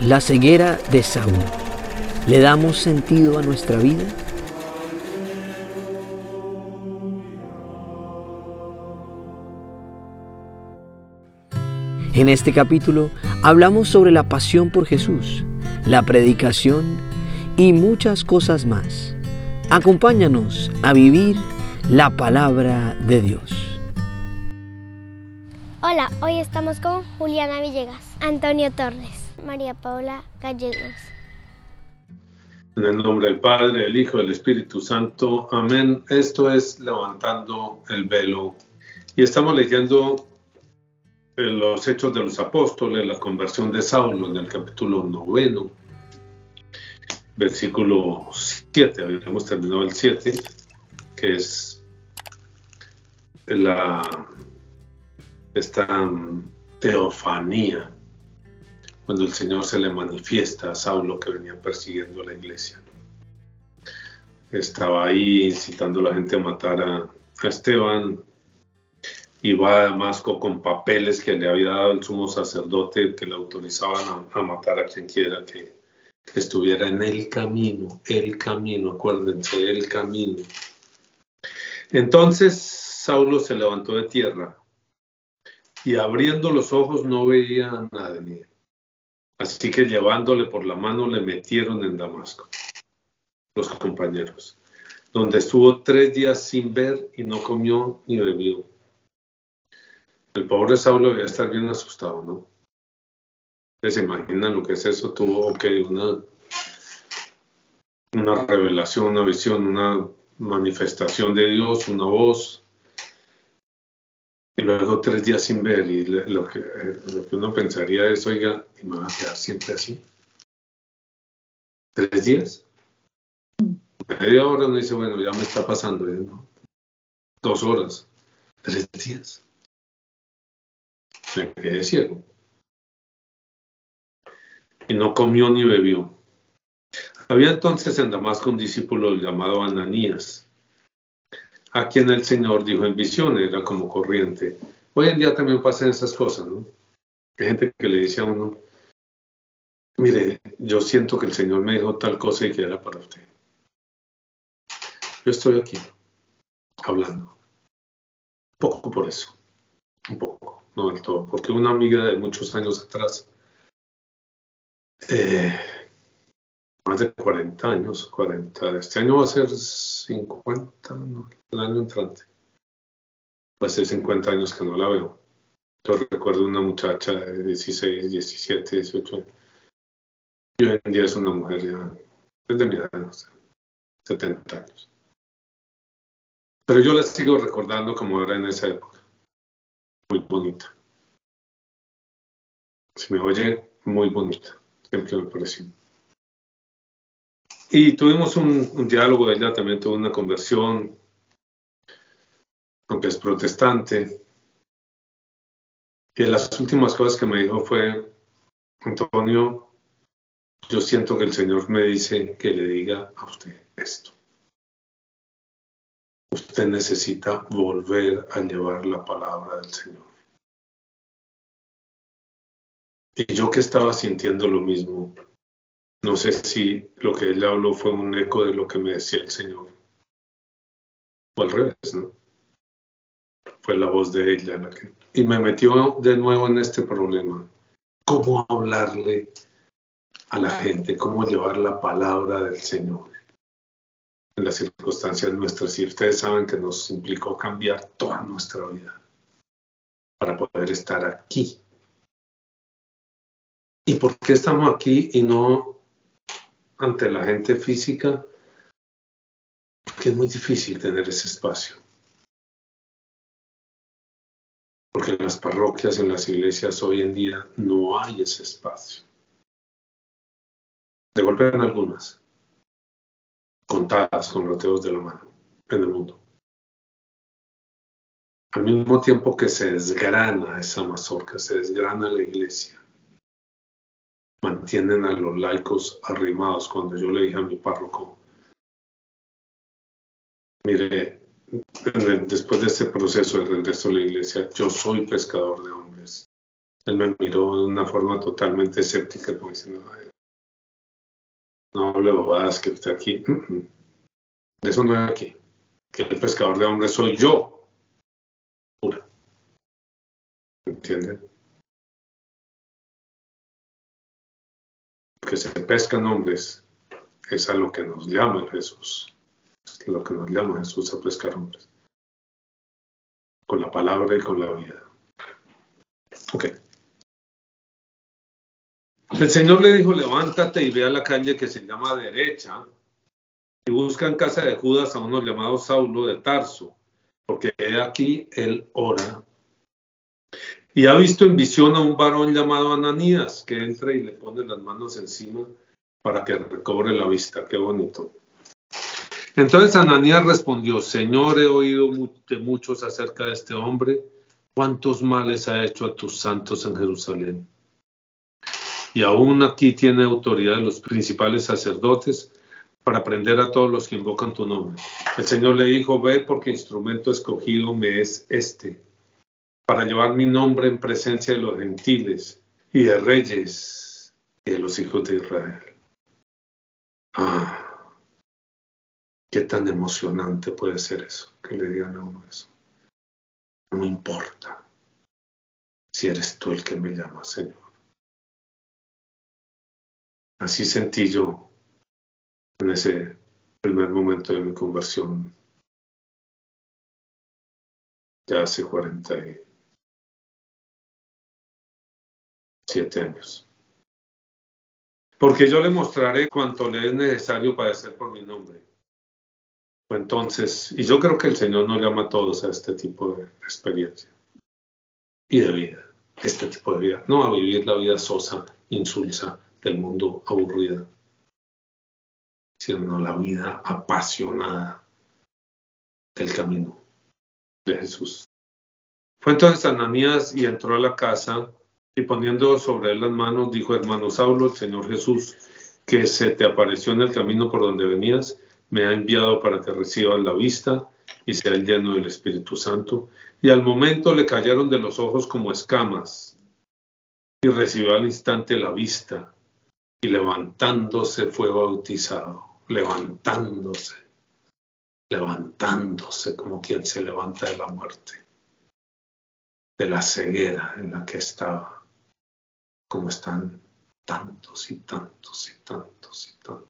La ceguera de Saúl. ¿Le damos sentido a nuestra vida? En este capítulo hablamos sobre la pasión por Jesús, la predicación y muchas cosas más. Acompáñanos a vivir la palabra de Dios. Hola, hoy estamos con Juliana Villegas, Antonio Torres, María Paula Gallegos. En el nombre del Padre, del Hijo, del Espíritu Santo. Amén. Esto es Levantando el Velo. Y estamos leyendo los Hechos de los Apóstoles, la conversión de Saulo en el capítulo noveno, versículo 7. Habíamos terminado el 7, que es la, esta teofanía, cuando el Señor se le manifiesta a Saulo que venía persiguiendo a la iglesia. Estaba ahí incitando a la gente a matar a Esteban, y va a Damasco con papeles que le había dado el sumo sacerdote que le autorizaban a, matar a quien quiera que, estuviera en el camino, el camino, acuérdense, el camino. Entonces Saulo se levantó de tierra y abriendo los ojos no veía a nadie. Así que llevándole por la mano le metieron en Damasco, los compañeros, donde estuvo tres días sin ver y no comió ni bebió el pobre Saulo debía estar bien asustado, ¿no? ¿Se imaginan lo que es eso? Tuvo que una, una revelación, una visión, una manifestación de Dios, una voz. Y luego tres días sin ver. Y lo que, lo que uno pensaría es, oiga, ¿y me va a quedar siempre así? ¿Tres días? Media hora uno dice, bueno, ya me está pasando. ¿no? Dos horas. Tres días me quedé ciego. Y no comió ni bebió. Había entonces en Damasco un discípulo llamado Ananías, a quien el Señor dijo en visión, era como corriente. Hoy en día también pasan esas cosas, ¿no? Hay gente que le dice a uno, mire, yo siento que el Señor me dijo tal cosa y que era para usted. Yo estoy aquí, hablando. Poco por eso, un poco no del todo, porque una amiga de muchos años atrás, eh, más de 40 años, 40, este año va a ser 50, no, el año entrante, va a ser 50 años que no la veo. Yo recuerdo una muchacha de 16, 17, 18 años. Y hoy en día es una mujer ya, es de mi edad, no sé, 70 años. Pero yo la sigo recordando como era en esa época muy bonita. Se me oye muy bonita, siempre me pareció. Y tuvimos un, diálogo, ella también tuvo una conversión, aunque es protestante. Y las últimas cosas que me dijo fue, Antonio, yo siento que el Señor me dice que le diga a usted esto. Usted necesita volver a llevar la palabra del Señor. Y yo que estaba sintiendo lo mismo, no sé si lo que él habló fue un eco de lo que me decía el Señor. O al revés, ¿no? Fue la voz de ella la que... Y me metió de nuevo en este problema. ¿Cómo hablarle a la gente? ¿Cómo llevar la palabra del Señor? en las circunstancias nuestras y ustedes saben que nos implicó cambiar toda nuestra vida para poder estar aquí. ¿Y por qué estamos aquí y no ante la gente física? Porque es muy difícil tener ese espacio. Porque en las parroquias, en las iglesias hoy en día no hay ese espacio. De golpe en algunas, contadas con los de la mano en el mundo. Al mismo tiempo que se desgrana esa mazorca, se desgrana la iglesia, mantienen a los laicos arrimados. Cuando yo le dije a mi párroco, mire, después de este proceso de regreso a la iglesia, yo soy pescador de hombres. Él me miró de una forma totalmente escéptica, como diciendo, no hable bobadas que usted aquí. De eso no es aquí. Que el pescador de hombres soy yo. Pura. ¿Entienden? Que se pescan hombres es a lo que nos llama Jesús. Es lo que nos llama Jesús a pescar hombres. Con la palabra y con la vida. Ok. El Señor le dijo, levántate y ve a la calle que se llama derecha y busca en casa de Judas a uno llamado Saulo de Tarso, porque aquí él ora. Y ha visto en visión a un varón llamado Ananías que entra y le pone las manos encima para que recobre la vista. Qué bonito. Entonces Ananías respondió, Señor, he oído de muchos acerca de este hombre, cuántos males ha hecho a tus santos en Jerusalén y aún aquí tiene autoridad los principales sacerdotes para prender a todos los que invocan tu nombre. El Señor le dijo, ve porque instrumento escogido me es este, para llevar mi nombre en presencia de los gentiles y de reyes y de los hijos de Israel. Ah, qué tan emocionante puede ser eso, que le digan a uno eso. No me importa si eres tú el que me llama, Señor. Así sentí yo en ese primer momento de mi conversión, ya hace 47 años. Porque yo le mostraré cuanto le es necesario padecer por mi nombre. Entonces, y yo creo que el Señor nos llama a todos a este tipo de experiencia y de vida, este tipo de vida, no a vivir la vida sosa, insulsa, del mundo aburrida, sino la vida apasionada del camino de Jesús. Fue entonces Ananías y entró a la casa y poniendo sobre él las manos, dijo, hermano Saulo, el Señor Jesús, que se te apareció en el camino por donde venías, me ha enviado para que recibas la vista y sea lleno del Espíritu Santo. Y al momento le cayeron de los ojos como escamas y recibió al instante la vista y levantándose fue bautizado, levantándose, levantándose como quien se levanta de la muerte, de la ceguera en la que estaba, como están tantos y tantos y tantos y tantos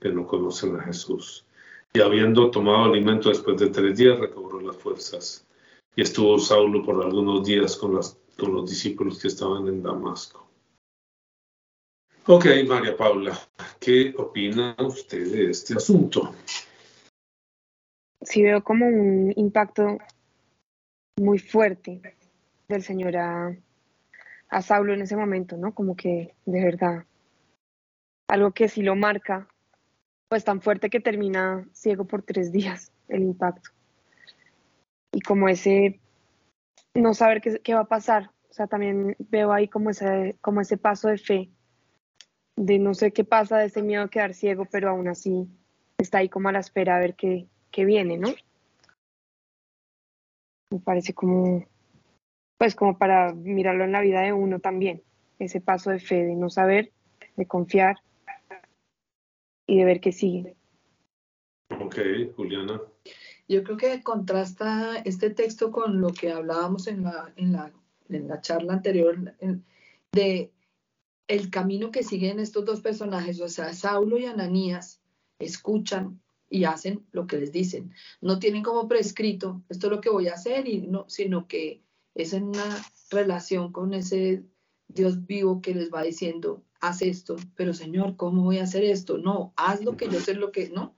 que no conocen a Jesús. Y habiendo tomado alimento después de tres días, recobró las fuerzas. Y estuvo Saulo por algunos días con, con los discípulos que estaban en Damasco. Ok, María Paula, ¿qué opina usted de este asunto? Sí veo como un impacto muy fuerte del Señor a, a Saulo en ese momento, ¿no? Como que de verdad, algo que sí lo marca, pues tan fuerte que termina ciego por tres días el impacto. Y como ese no saber qué, qué va a pasar, o sea, también veo ahí como ese, como ese paso de fe de no sé qué pasa, de ese miedo a quedar ciego, pero aún así está ahí como a la espera a ver qué, qué viene, ¿no? Me parece como, pues como para mirarlo en la vida de uno también, ese paso de fe, de no saber, de confiar y de ver qué sigue. Ok, Juliana. Yo creo que contrasta este texto con lo que hablábamos en la, en la, en la charla anterior de el camino que siguen estos dos personajes, o sea, Saulo y Ananías, escuchan y hacen lo que les dicen. No tienen como prescrito, esto es lo que voy a hacer, y no, sino que es en una relación con ese Dios vivo que les va diciendo, haz esto, pero Señor, ¿cómo voy a hacer esto? No, haz lo que yo sé lo que, ¿no?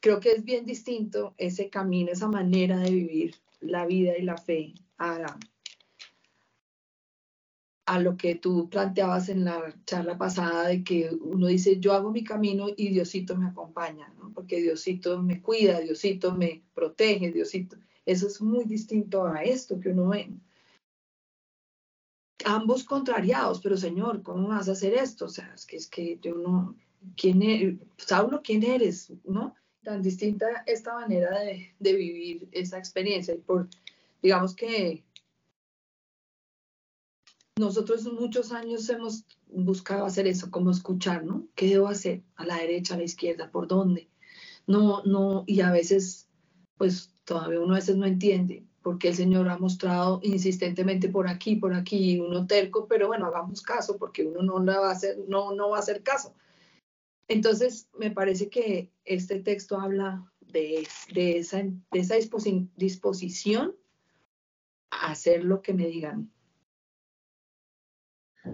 Creo que es bien distinto ese camino, esa manera de vivir la vida y la fe a, a lo que tú planteabas en la charla pasada de que uno dice, yo hago mi camino y Diosito me acompaña, ¿no? porque Diosito me cuida, Diosito me protege, Diosito. Eso es muy distinto a esto que uno ve. Ambos contrariados, pero Señor, ¿cómo vas a hacer esto? O sea, es que, es que yo no, ¿quién eres? Saulo, ¿quién eres? ¿No? Tan distinta esta manera de, de vivir esa experiencia. Y por, digamos que nosotros muchos años hemos buscado hacer eso, como escuchar, ¿no? ¿Qué debo hacer? A la derecha, a la izquierda, ¿por dónde? No, no, y a veces, pues todavía uno a veces no entiende porque el Señor ha mostrado insistentemente por aquí, por aquí, uno terco, pero bueno, hagamos caso porque uno no, va, a hacer, no, no va a hacer caso. Entonces, me parece que este texto habla de, de esa, de esa disposición a hacer lo que me digan.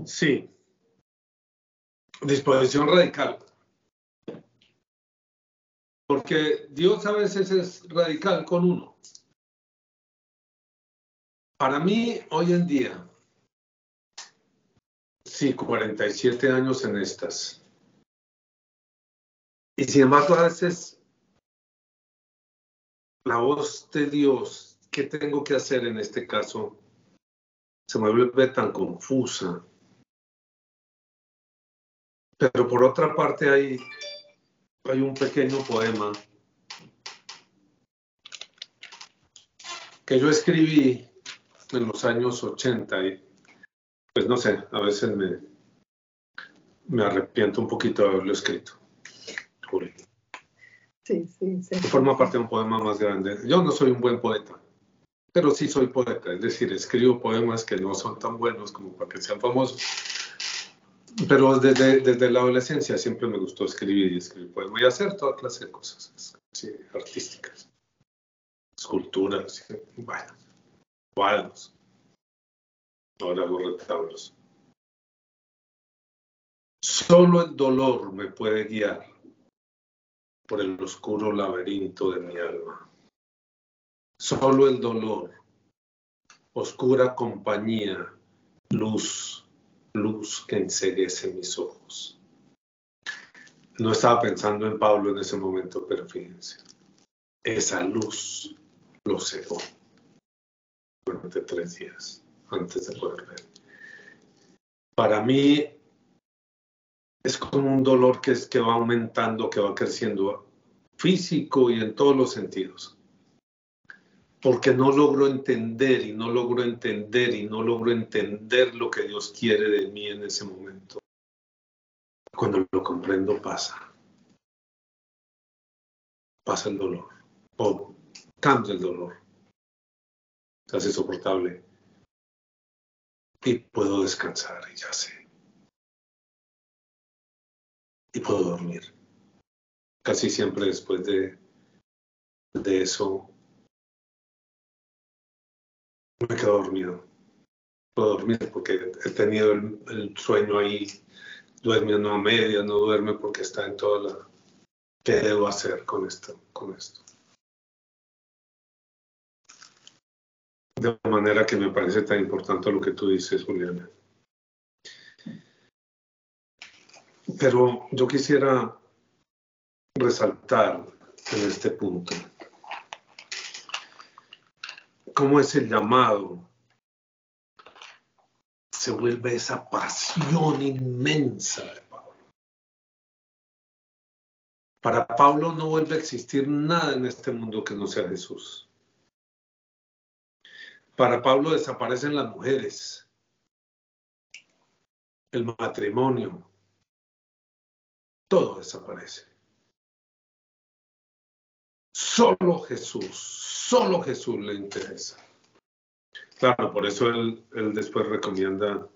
Sí, disposición radical. Porque Dios a veces es radical con uno. Para mí, hoy en día, sí, 47 años en estas. Y sin embargo, a veces la voz de Dios, ¿qué tengo que hacer en este caso? Se me vuelve tan confusa. Pero por otra parte hay, hay un pequeño poema que yo escribí en los años 80 y pues no sé, a veces me, me arrepiento un poquito de haberlo escrito. Sí, sí, sí. Forma parte de un poema más grande. Yo no soy un buen poeta, pero sí soy poeta, es decir, escribo poemas que no son tan buenos como para que sean famosos. Pero desde, desde la adolescencia siempre me gustó escribir y escribir poemas y hacer toda clase de cosas artísticas, esculturas, bueno cuadros. Ahora hago retablos. Solo el dolor me puede guiar por el oscuro laberinto de mi alma. Solo el dolor, oscura compañía, luz, luz que enseguece mis ojos. No estaba pensando en Pablo en ese momento, pero fíjense, esa luz lo cegó durante tres días antes de poder ver. Para mí es como un dolor que, es, que va aumentando, que va creciendo físico y en todos los sentidos. Porque no logro entender y no logro entender y no logro entender lo que Dios quiere de mí en ese momento. Cuando lo comprendo pasa. Pasa el dolor. O cambia el dolor se hace soportable y puedo descansar y ya sé. Y puedo dormir. Casi siempre después de, de eso me quedo dormido. Puedo dormir porque he tenido el, sueño ahí, durmiendo a media, no duerme porque está en toda la... ¿Qué debo hacer con esto? Con esto? De manera que me parece tan importante lo que tú dices, Juliana. Pero yo quisiera resaltar en este punto cómo es el llamado se vuelve esa pasión inmensa de Pablo. Para Pablo no vuelve a existir nada en este mundo que no sea Jesús. Para Pablo desaparecen las mujeres, el matrimonio, todo desaparece. Solo Jesús, solo Jesús le interesa. Claro, por eso él, él después recomienda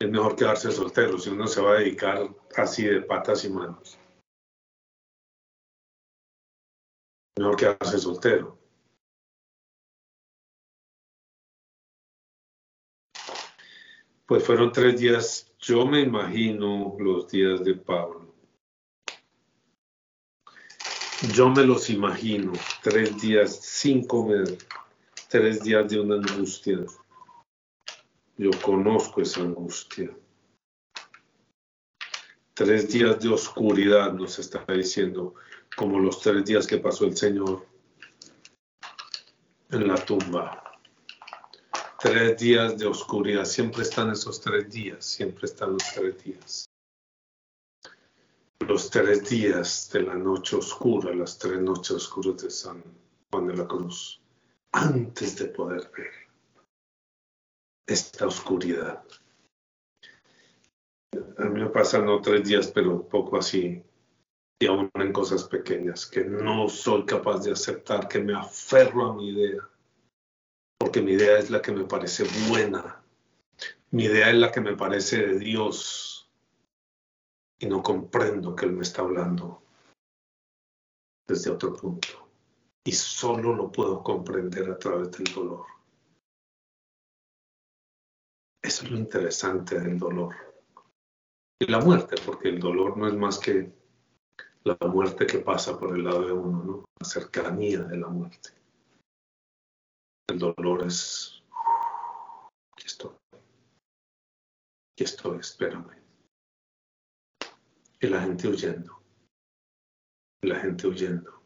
es mejor quedarse soltero si uno se va a dedicar así de patas y manos. mejor quedarse soltero. Pues fueron tres días, yo me imagino los días de Pablo. Yo me los imagino, tres días sin comer, tres días de una angustia. Yo conozco esa angustia. Tres días de oscuridad nos está diciendo como los tres días que pasó el Señor en la tumba. Tres días de oscuridad, siempre están esos tres días, siempre están los tres días. Los tres días de la noche oscura, las tres noches oscuras de San Juan de la Cruz. antes de poder ver esta oscuridad. A mí me pasan no tres días, pero poco así, y aún en cosas pequeñas, que no soy capaz de aceptar, que me aferro a mi idea, porque mi idea es la que me parece buena, mi idea es la que me parece de Dios, y no comprendo que Él me está hablando desde otro punto, y solo lo puedo comprender a través del dolor. Eso es lo interesante del dolor. Y la muerte, porque el dolor no es más que la muerte que pasa por el lado de uno, ¿no? La cercanía de la muerte. El dolor es, aquí estoy, aquí estoy, espérame. Y la gente huyendo, y la gente huyendo.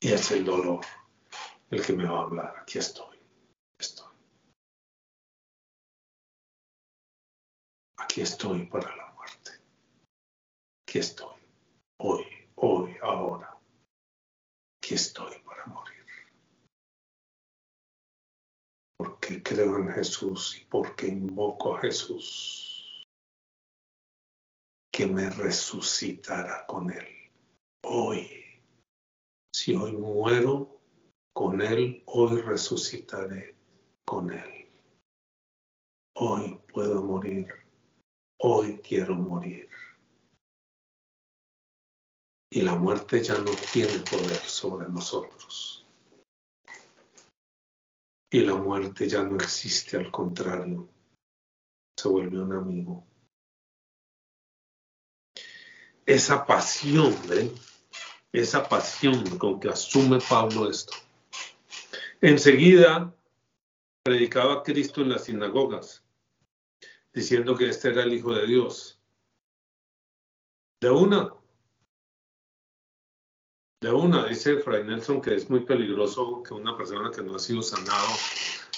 Y es el dolor el que me va a hablar, aquí estoy, estoy. Aquí estoy para la muerte. Aquí estoy. Hoy, hoy, ahora. Aquí estoy para morir. Porque creo en Jesús y porque invoco a Jesús que me resucitará con Él. Hoy, si hoy muero con Él, hoy resucitaré con Él. Hoy puedo morir hoy quiero morir. Y la muerte ya no tiene poder sobre nosotros. Y la muerte ya no existe, al contrario, se vuelve un amigo. Esa pasión. Esa pasión con que asume Pablo esto. Enseguida predicaba Cristo en las sinagogas diciendo que este era el Hijo de Dios. De una, de una, dice Fray Nelson que es muy peligroso que una persona que no ha sido sanado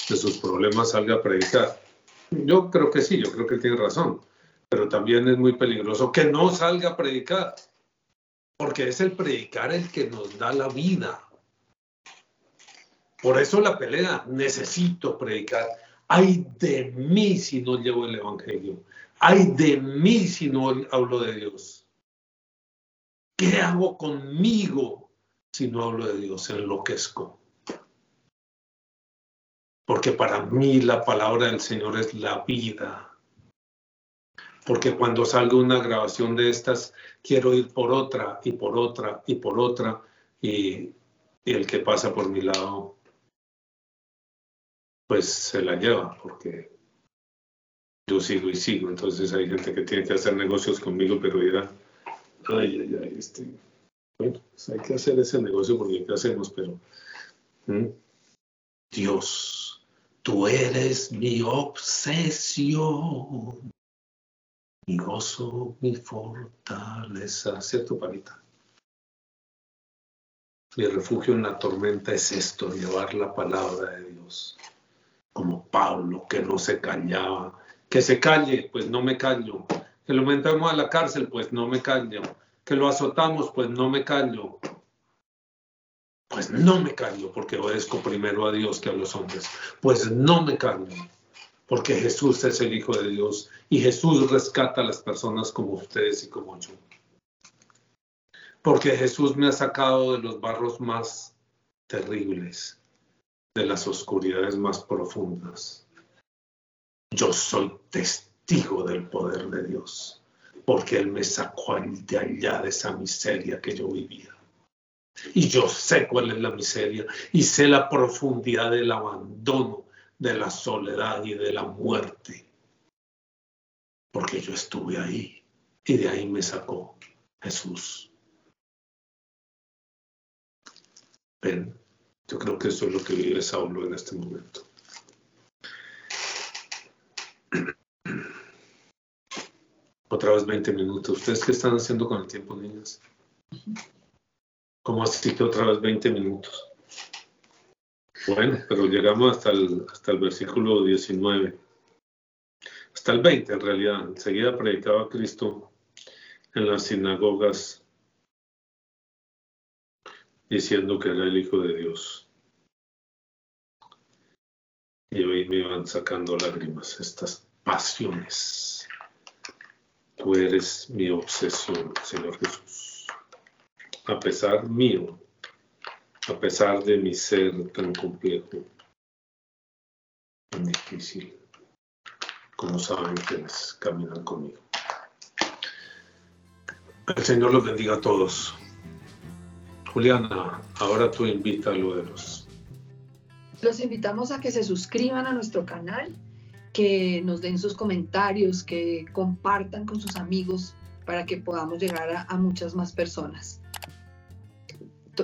de sus problemas salga a predicar. Yo creo que sí, yo creo que tiene razón, pero también es muy peligroso que no salga a predicar, porque es el predicar el que nos da la vida. Por eso la pelea, necesito predicar. Ay de mí si no llevo el Evangelio. Ay de mí si no hablo de Dios. ¿Qué hago conmigo si no hablo de Dios? Enloquezco. Porque para mí la palabra del Señor es la vida. Porque cuando salga una grabación de estas, quiero ir por otra y por otra y por otra. Y, el que pasa por mi lado pues se la lleva porque yo sigo y sigo. Entonces hay gente que tiene que hacer negocios conmigo, pero dirá, ay, ay, ay, este, bueno, pues hay que hacer ese negocio porque ¿qué hacemos? Pero, Dios, tú eres mi obsesión, mi gozo, mi fortaleza, ¿cierto, Panita? Mi refugio en la tormenta es esto, llevar la palabra de Dios como Pablo, que no se callaba. Que se calle, pues no me callo. Que lo metamos a la cárcel, pues no me callo. Que lo azotamos, pues no me callo. Pues no me callo porque obedezco primero a Dios que a los hombres. Pues no me callo porque Jesús es el Hijo de Dios y Jesús rescata a las personas como ustedes y como yo. Porque Jesús me ha sacado de los barros más terribles de las oscuridades más profundas. Yo soy testigo del poder de Dios, porque Él me sacó de allá de esa miseria que yo vivía. Y yo sé cuál es la miseria y sé la profundidad del abandono, de la soledad y de la muerte. Porque yo estuve ahí y de ahí me sacó Jesús. Ven, yo creo que eso es lo que vive Saulo en este momento. Otra vez 20 minutos. ¿Ustedes qué están haciendo con el tiempo, niñas? ¿Cómo así que otra vez 20 minutos? Bueno, pero llegamos hasta el, hasta el versículo 19. Hasta el 20 en realidad. Enseguida predicaba Cristo en las sinagogas diciendo que era el Hijo de Dios. Y hoy me van sacando lágrimas estas pasiones. Tú eres mi obsesión, Señor Jesús. A pesar mío, a pesar de mi ser tan complejo, tan difícil, como saben quienes caminan conmigo. El Señor los bendiga a todos. Juliana, ahora tú invita a lo de los. Los invitamos a que se suscriban a nuestro canal, que nos den sus comentarios, que compartan con sus amigos para que podamos llegar a, muchas más personas.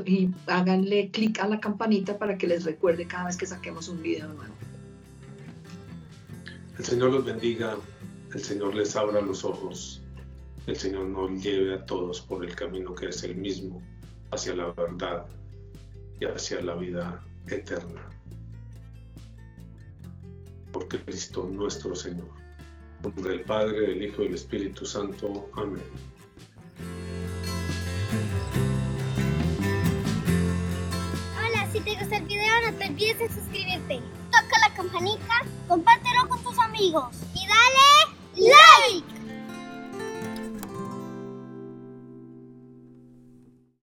Y háganle clic a la campanita para que les recuerde cada vez que saquemos un video nuevo. El Señor los bendiga, el Señor les abra los ojos, el Señor nos lleve a todos por el camino que es el mismo hacia la verdad y hacia la vida eterna. Por Cristo nuestro Señor. Nombre del Padre, del Hijo y del Espíritu Santo. Amén. El video no te olvides de suscribirte. Toca la campanita, compártelo con tus amigos y dale like.